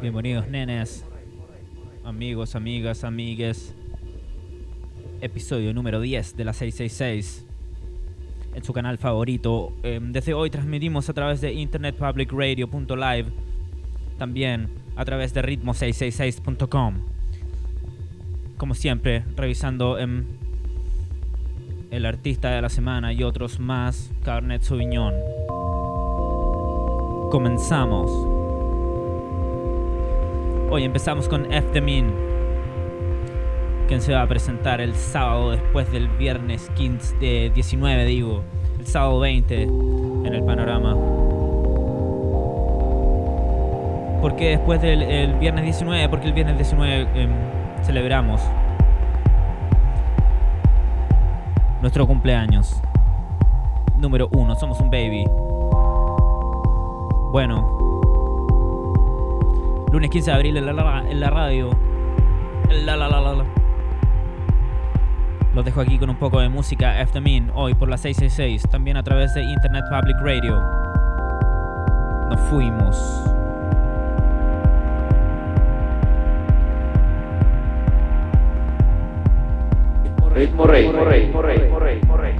Bienvenidos nenes, amigos, amigas, amigues. Episodio número 10 de la 666. En su canal favorito. Em, desde hoy transmitimos a través de internetpublicradio.live. También a través de ritmo666.com. Como siempre, revisando em, el artista de la semana y otros más. Carnet Sauvignon. Comenzamos. Hoy empezamos con F the Min, quien se va a presentar el sábado después del viernes 15 de 19, digo, el sábado 20 en el panorama. ¿Por qué después del el viernes 19? Porque el viernes 19 em, celebramos nuestro cumpleaños. Número 1, somos un baby. Bueno, lunes 15 de abril en la, en la radio. La, la, la. Los dejo aquí con un poco de música After Min, hoy por la 666, también a través de Internet Public Radio. Nos fuimos. Ritmo rey, ritmo rey, ritmo rey,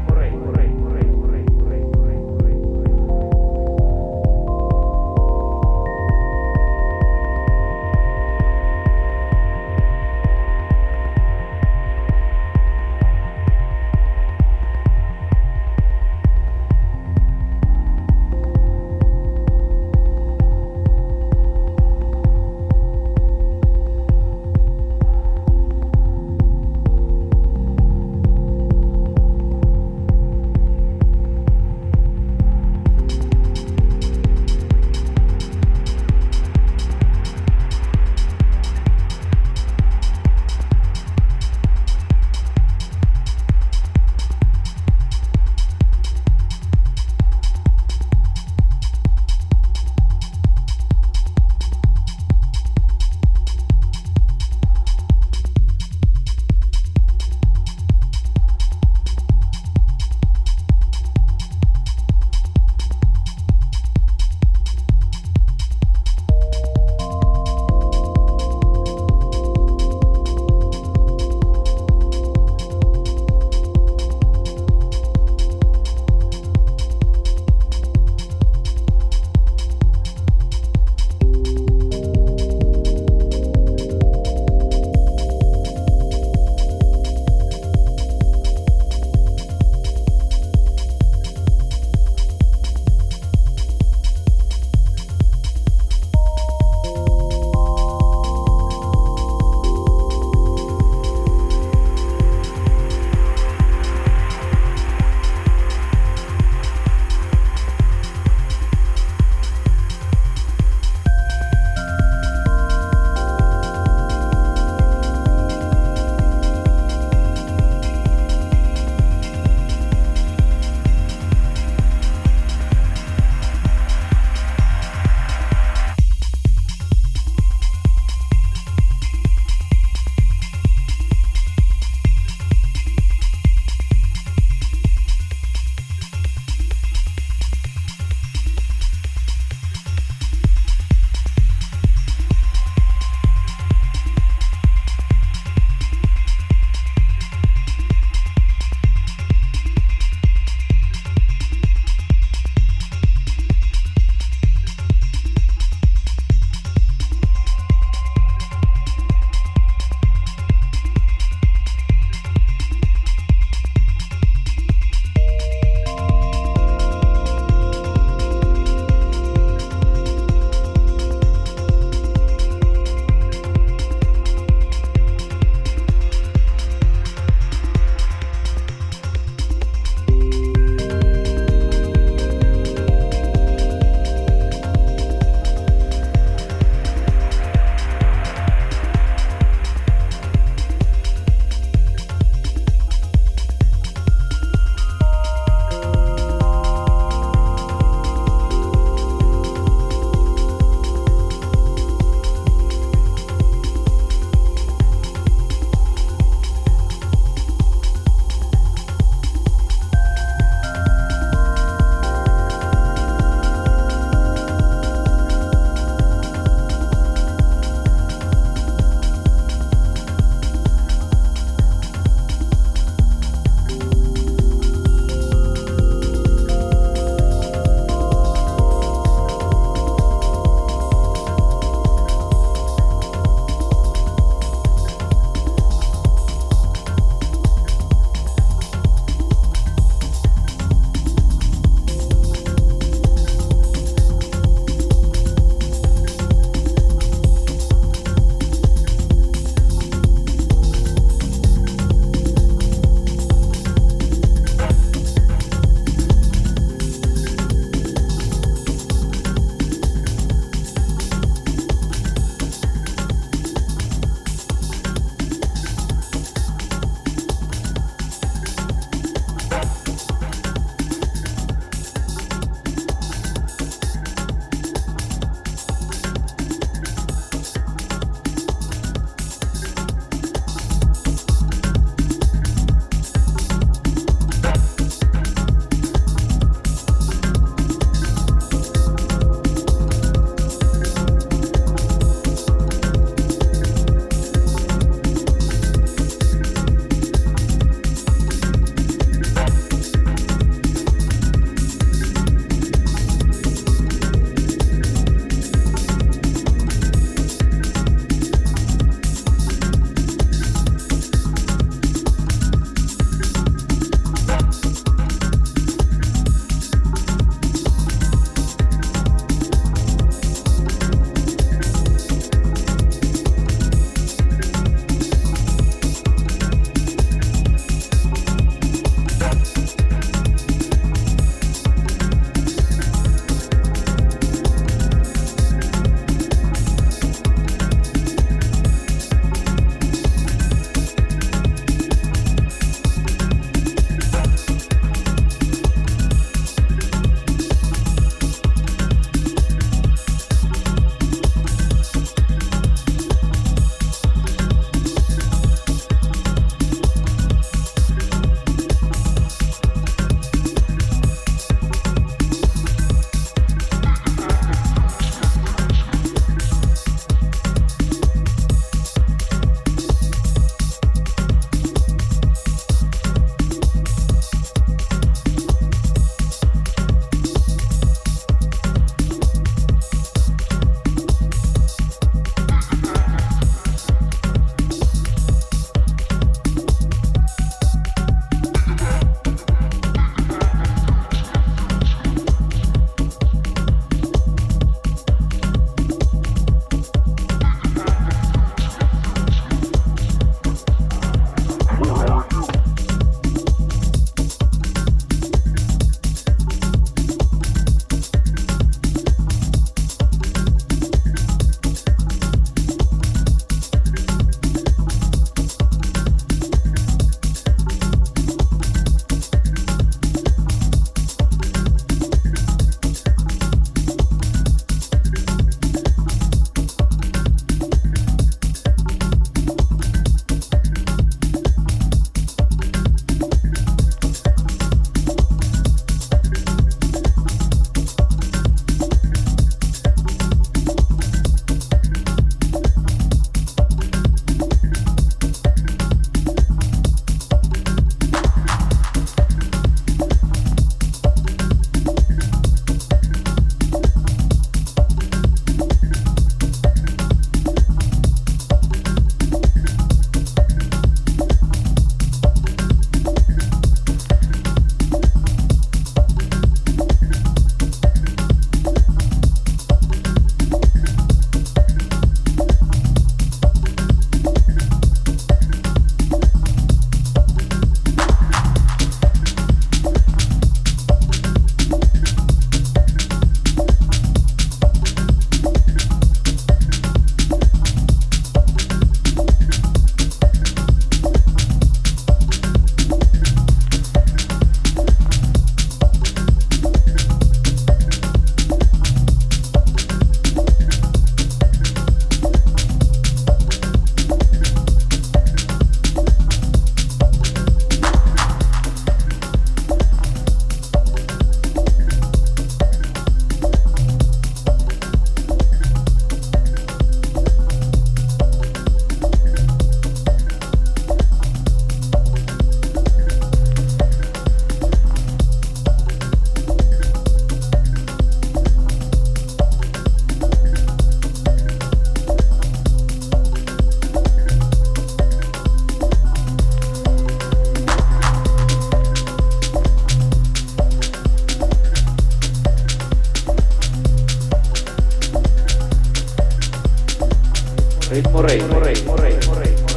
ritmo rey, ritmo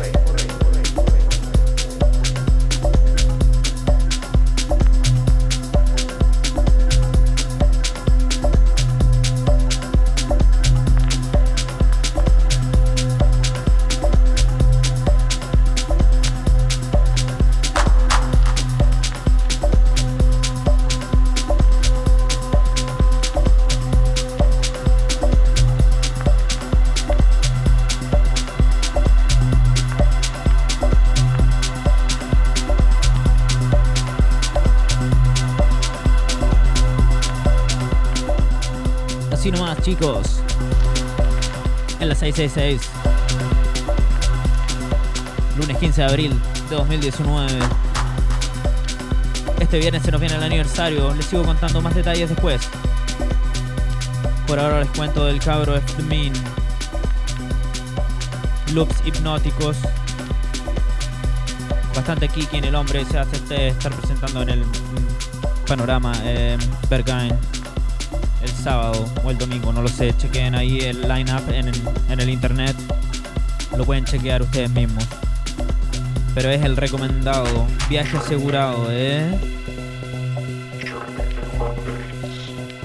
666. Lunes 15 de abril de 2019. Este viernes se nos viene el aniversario. Les sigo contando más detalles después. Por ahora les cuento del cabro Mean. Loops hipnóticos. Bastante kiki en el hombre. Se hace este estar presentando en el mm, panorama eh, sábado o el domingo, no lo sé. Chequen ahí el lineup en, en el internet. Lo pueden chequear ustedes mismos. Pero es el recomendado. Viaje asegurado, ¿eh?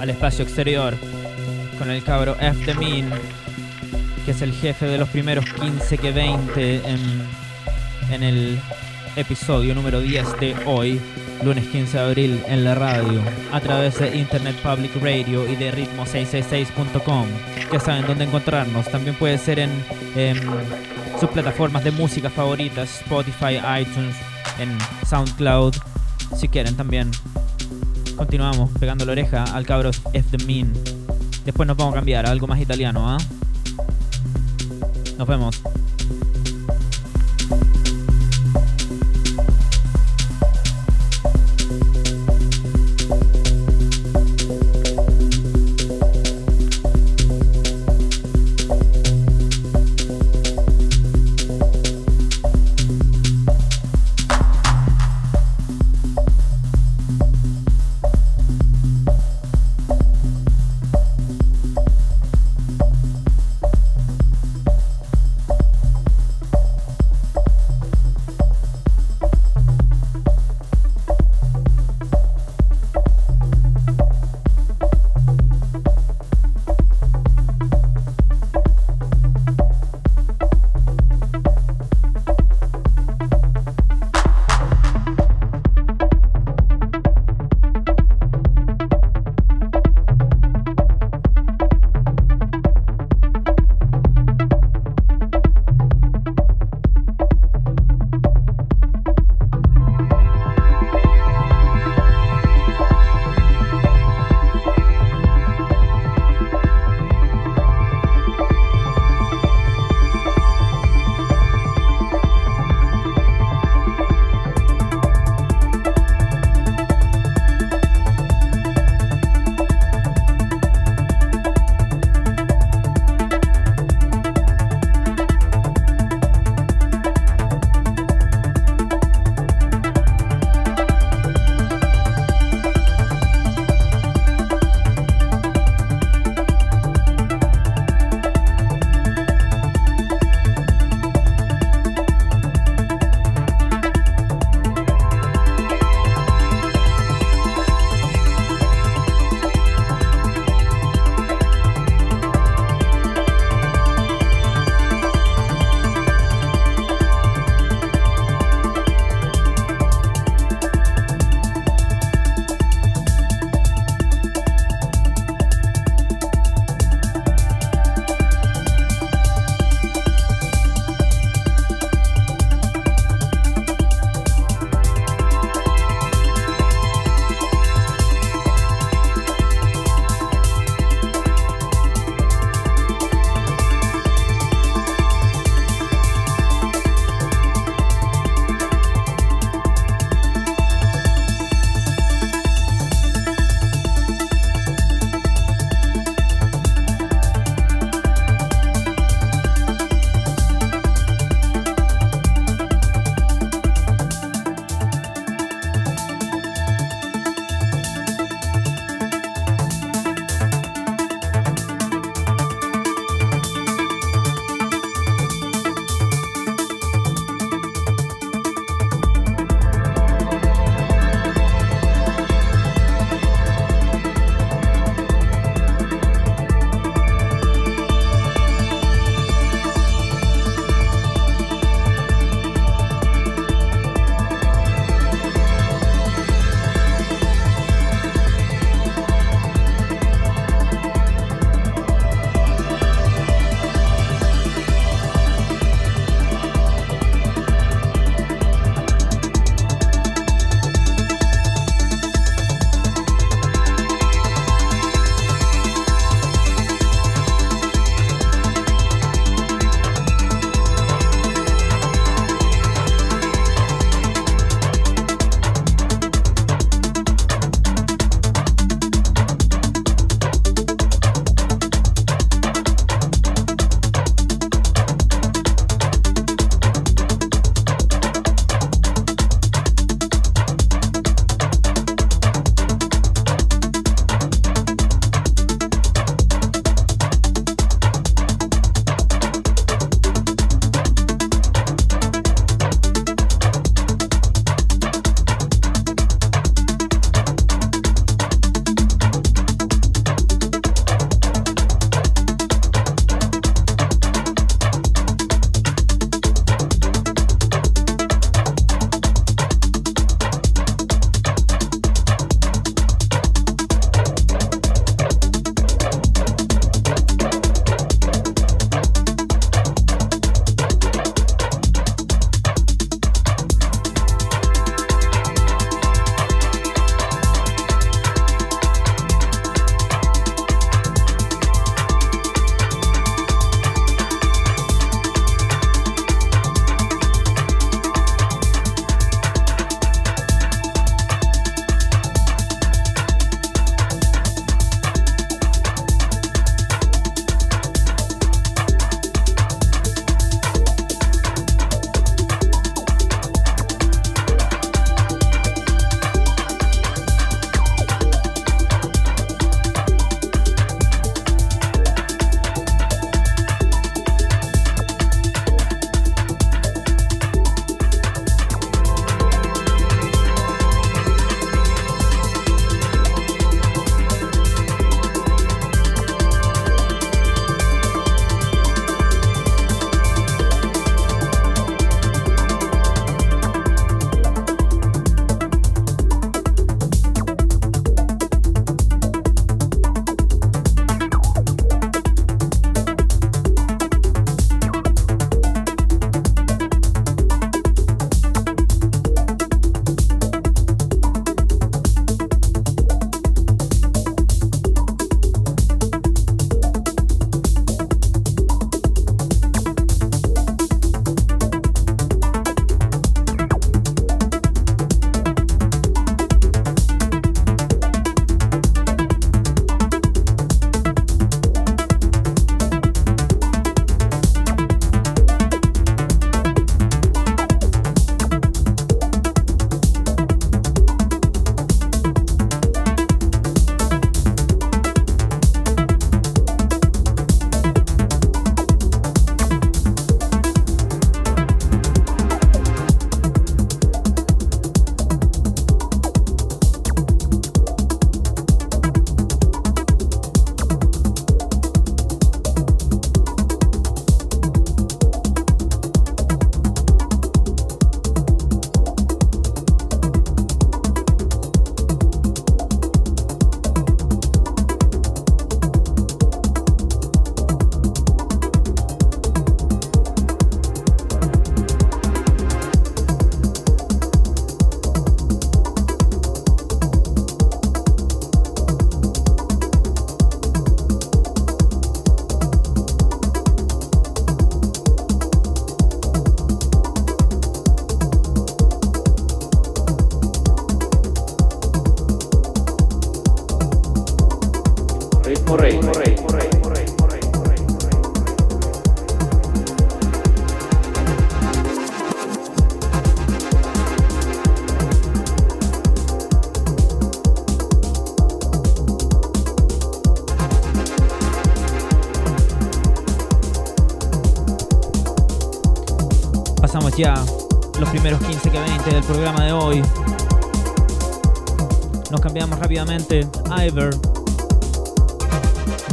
Al espacio exterior. Con el cabro F the Mean. Que es el jefe de los primeros 15 que 20 en, en el episodio número 10 de hoy lunes 15 de abril en la radio, a través de Internet Public Radio y de ritmo666.com. Ya saben dónde encontrarnos. También puede ser en, sus plataformas de música favoritas, Spotify, iTunes, en SoundCloud, si quieren también. Continuamos pegando la oreja al cabro F the Mean. Después nos vamos a cambiar a algo más italiano, ¿ah? Nos vemos.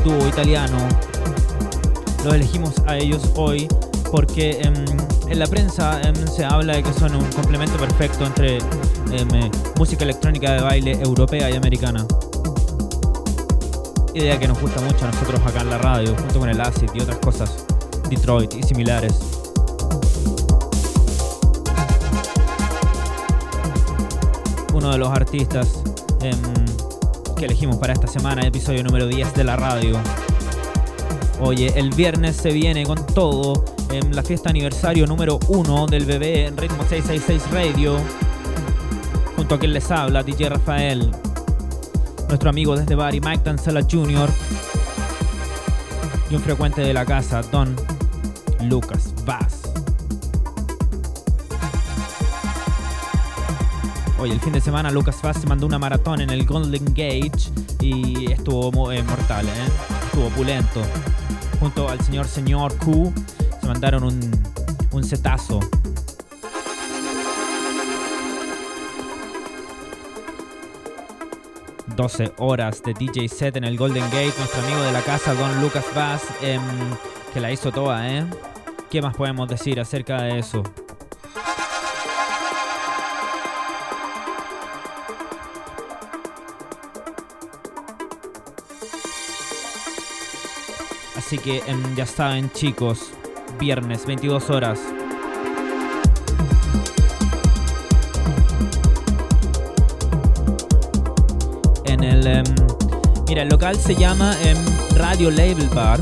Dúo italiano. Los elegimos a ellos hoy porque em, en la prensa em, se habla de que son un complemento perfecto entre em, música electrónica de baile europea y americana. Idea que nos gusta mucho a nosotros acá en la radio, junto con el acid y otras cosas, Detroit y similares. Uno de los artistas que elegimos para esta semana, episodio número 10 de la radio. Oye, el viernes se viene con todo en la fiesta aniversario número 1 del bebé en Ritmo 666 Radio. Junto a quien les habla, DJ Rafael. Nuestro amigo desde Bari, Mike Tansela Jr. Y un frecuente de la casa, Don Lucas Vaz. El fin de semana, Lucas Vaz se mandó una maratón en el Golden Gate y estuvo eh, mortal, ¿eh? estuvo opulento. Junto al señor señor Q se mandaron un, un setazo. ...12 horas de DJ set en el Golden Gate... ...nuestro amigo de la casa, Don Lucas Bass... Em, ...que la hizo toda, ¿eh? ¿Qué más podemos decir acerca de eso? Así que em, ya saben chicos, viernes 22 horas. En el... Em, mira, el local se llama em, Radio Label Bar.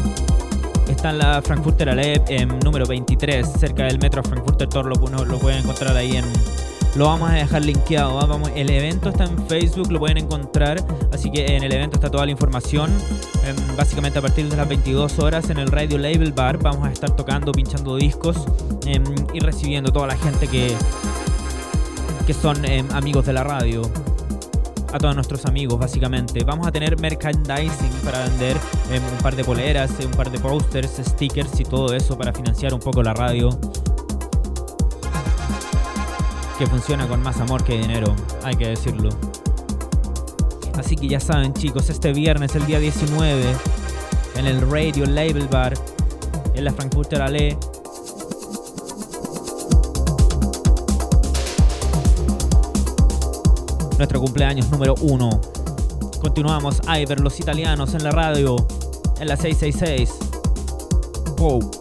Está en la Frankfurter Allee número 23, cerca del metro Frankfurter Tor. Lo, lo pueden encontrar ahí en, lo vamos a dejar linkeado. Vamos, el evento está en Facebook, lo pueden encontrar. Así que en el evento está toda la información. Em, básicamente a partir de las 22 horas en el Radio Label Bar vamos a estar tocando, pinchando discos em, y recibiendo toda la gente que, que son em, amigos de la radio. A todos nuestros amigos, básicamente. Vamos a tener merchandising para vender un par de poleras, un par de posters, stickers y todo eso para financiar un poco la radio que funciona con más amor que dinero, hay que decirlo. Así que ya saben chicos, este viernes, el día 19, en el Radio Label Bar, en la Frankfurter Allee, nuestro cumpleaños número uno. Continuamos Iver, los italianos en la radio, en la 666. Wow.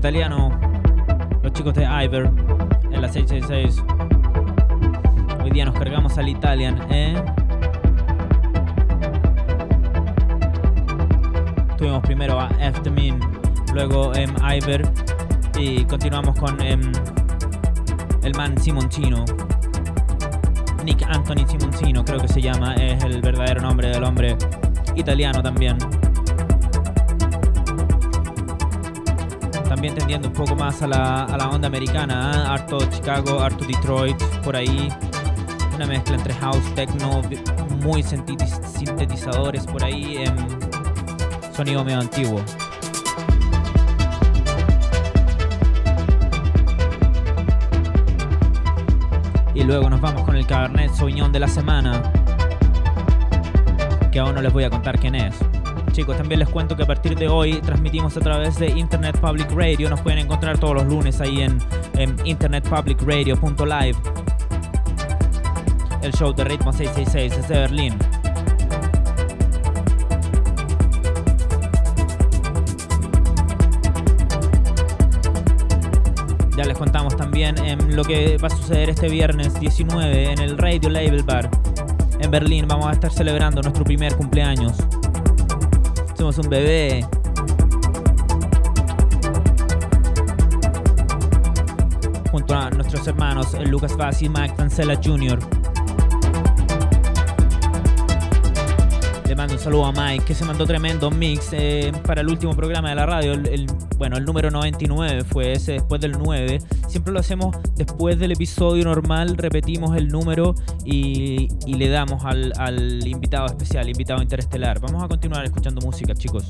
Italiano. Los chicos de Iver en la 666. Hoy día nos cargamos al Italian, ¿eh? Tuvimos primero a Eftemin, luego em, Iver y continuamos con em, el man Simoncino. Nick Anthony Simoncino, creo que se llama, es el verdadero nombre del hombre italiano también. También tendiendo un poco más a la, a la onda americana, ¿eh? harto Chicago, harto Detroit, por ahí. Una mezcla entre house, techno, muy sintetiz- sintetizadores por ahí. em, sonido medio antiguo. Y luego nos vamos con el Cabernet Sauvignon de la semana. Que aún no les voy a contar quién es. Chicos, también les cuento que a partir de hoy transmitimos a través de Internet Public Radio. Nos pueden encontrar todos los lunes ahí en, en internetpublicradio.live. El show de Ritmo 666 desde Berlín. Ya les contamos también em, lo que va a suceder este viernes 19 en el Radio Label Bar en Berlín. Vamos a estar celebrando nuestro primer cumpleaños. Somos un bebé. Junto a nuestros hermanos Lucas Vaz y Mike Tancella Jr. mando un saludo a Mike que se mandó tremendo mix eh, para el último programa de la radio. Bueno, el número 99 fue ese después del 9. Siempre lo hacemos después del episodio normal, repetimos el número y, le damos al invitado especial, invitado interestelar. Vamos a continuar escuchando música, chicos.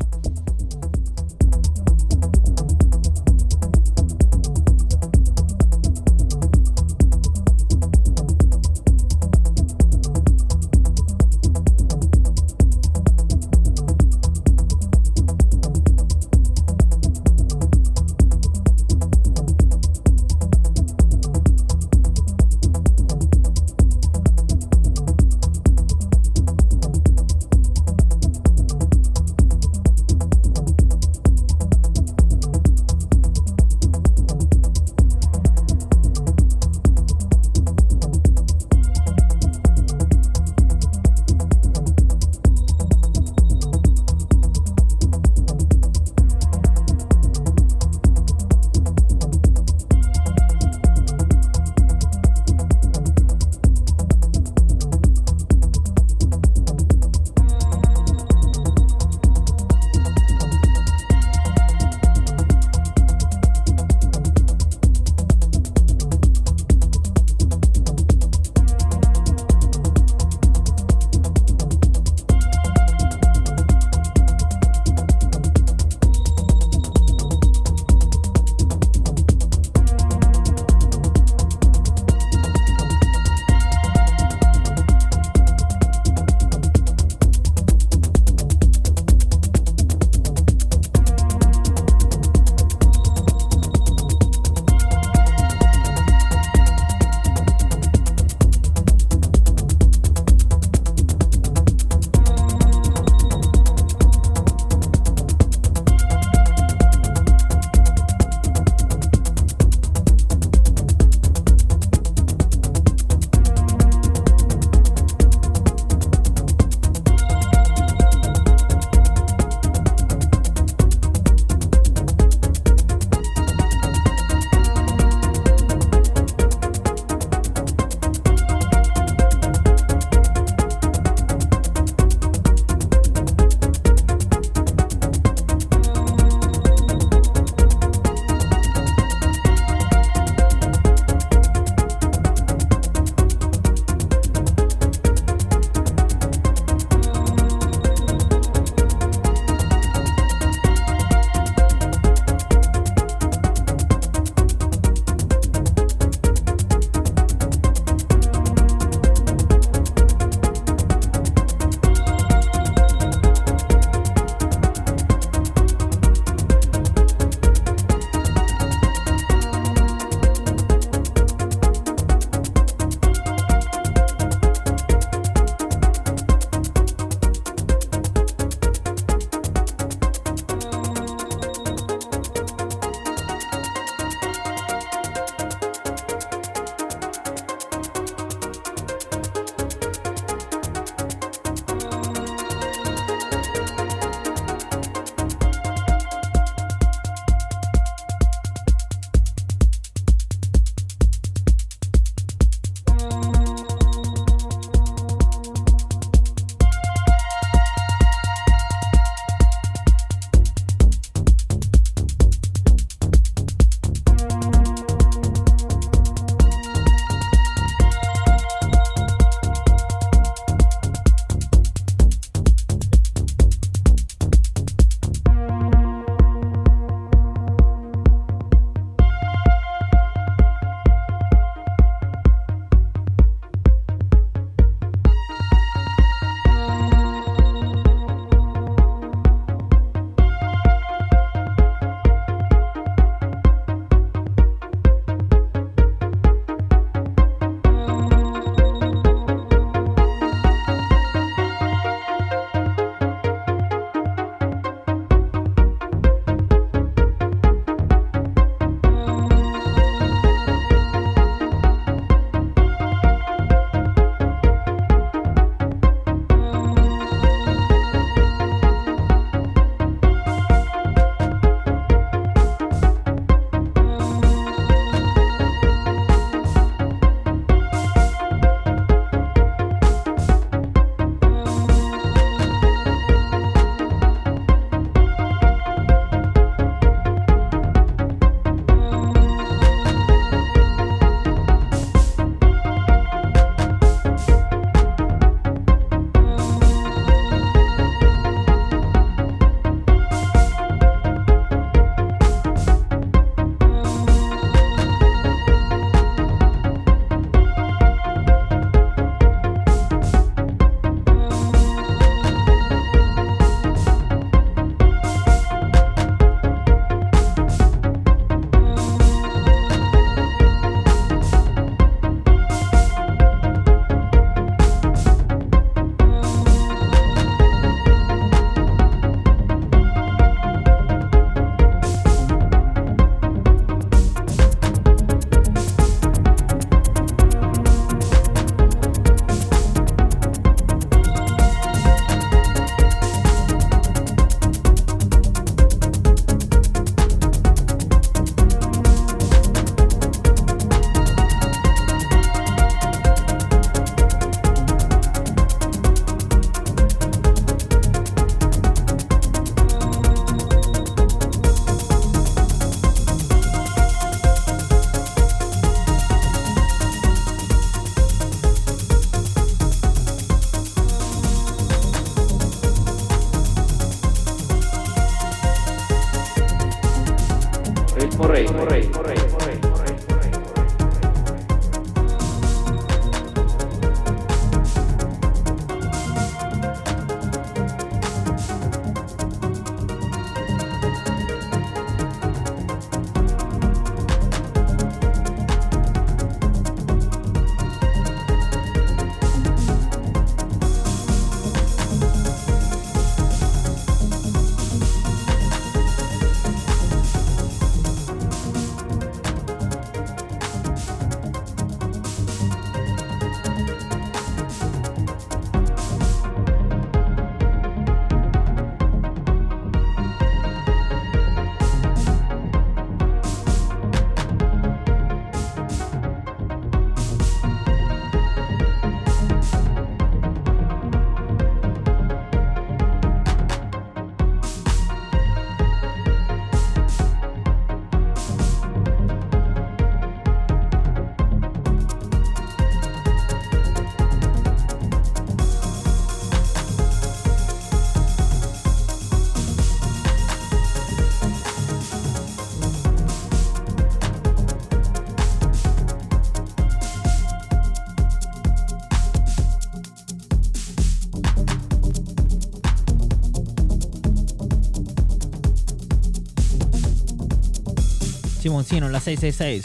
Simoncino, la 666.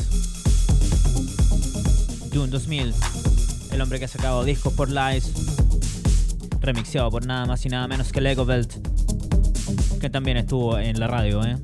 June 2000. El hombre que ha sacado discos por Lies. Remixeado por nada más y nada menos que Lego Belt. Que también estuvo en la radio, ¿eh?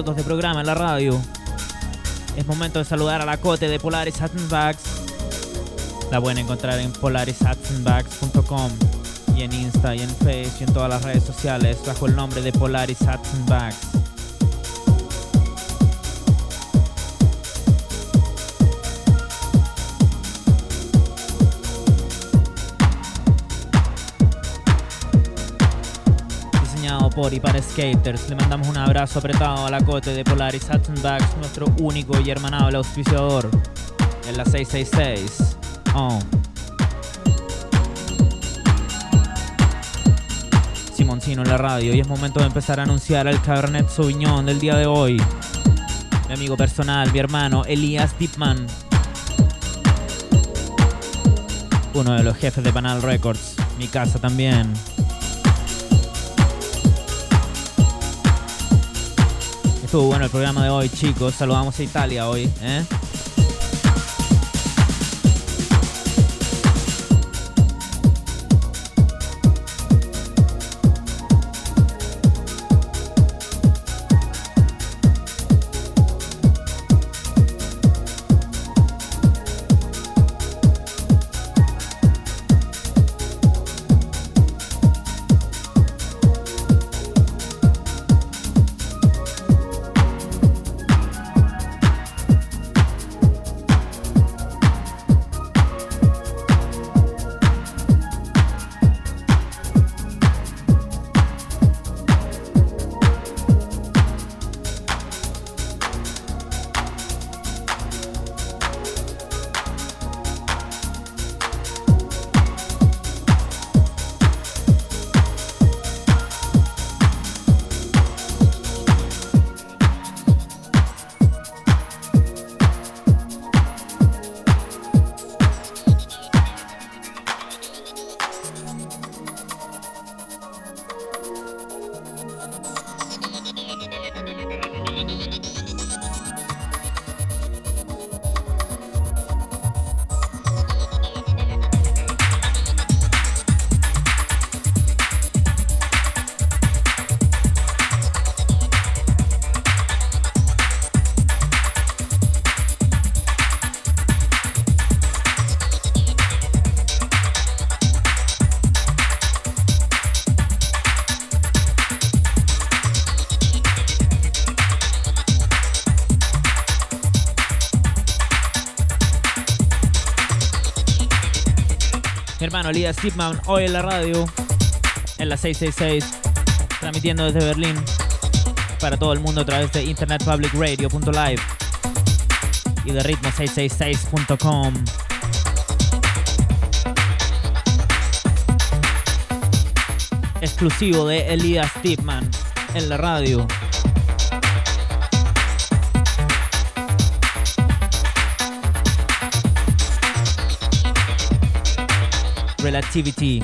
Minutos de programa en la radio. Es momento de saludar a la cote de Polaris Bags. La pueden encontrar en polarishatsenbags.com y en Insta y en Facebook y en todas las redes sociales bajo el nombre de Polaris Bags. Por y para skaters. Le mandamos un abrazo apretado a la cote de Polaris Bags, nuestro único y hermanable auspiciador en la 666. Oh. Simoncino en la radio y es momento de empezar a anunciar el Cabernet Sauvignon del día de hoy. Mi amigo personal, mi hermano Elías Dipman. Uno de los jefes de Panal Records. Mi casa también. Bueno el programa de hoy, chicos. Saludamos a Italia hoy, ¿eh? Hermano Elías Zipman hoy en la radio, en la 666, transmitiendo desde Berlín para todo el mundo a través de internetpublicradio.live y de ritmo666.com. Exclusivo de Elías Tipman en la radio. Relativity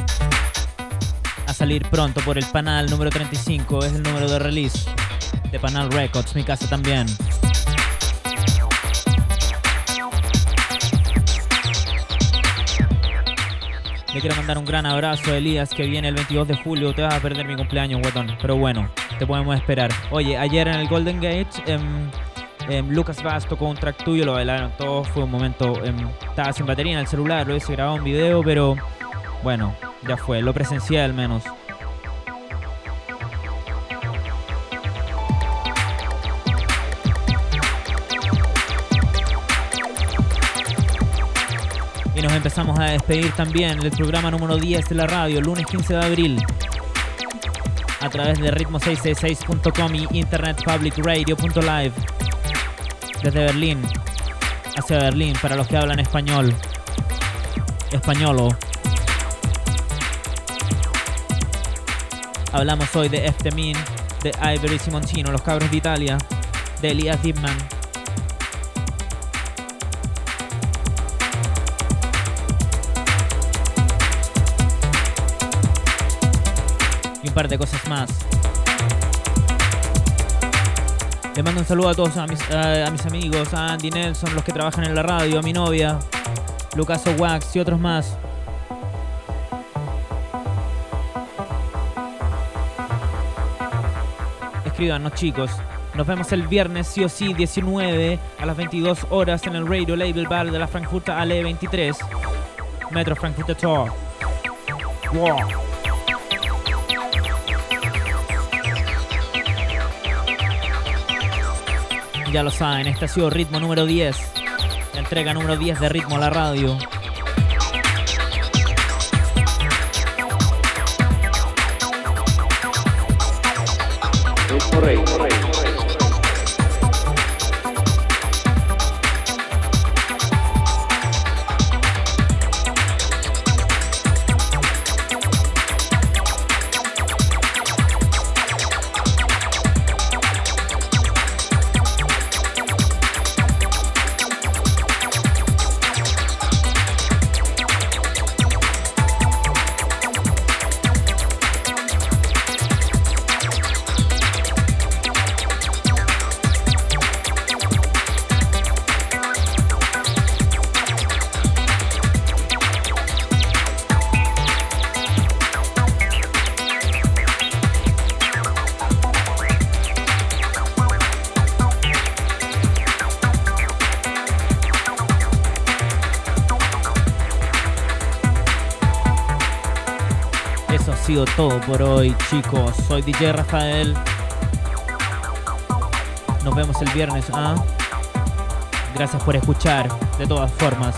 a salir pronto por el Panal número 35 es el número de release de Panal Records, mi casa también. Le quiero mandar un gran abrazo Elías que viene el 22 de julio. Te vas a perder mi cumpleaños, guatón. Pero bueno, te podemos esperar. Oye, ayer en el Golden Gate, em, em, Lucas Vaz tocó un track tuyo, lo bailaron todos. Fue un momento. Em, estaba sin batería en el celular, lo hice grabado un video, pero bueno, ya fue, lo presencié al menos. Y nos empezamos a despedir también del programa número 10 de la radio, lunes 15 de abril, a través de ritmo666.com y internetpublicradio.live, desde Berlín, hacia Berlín, para los que hablan español, españolo. Hablamos hoy de Eftemin, de Ivory Simoncino, Los Cabros de Italia, de Elias Dipman. Y un par de cosas más. Le mando un saludo a todos a mis, a mis amigos, a Andy Nelson, los que trabajan en la radio, a mi novia, Lucas Wax y otros más. Escríbanos chicos Nos vemos el viernes, sí o sí, 19 a las 22 horas en el Radio Label Bar de la Frankfurter Allee 23. Metro Frankfurter Tor. Wow. Ya lo saben, este ha sido ritmo número 10. La entrega número 10 de Ritmo a la Radio. Rey. Chicos. Soy DJ Rafael. Nos vemos el viernes. ¿ah? Gracias por escuchar, de todas formas.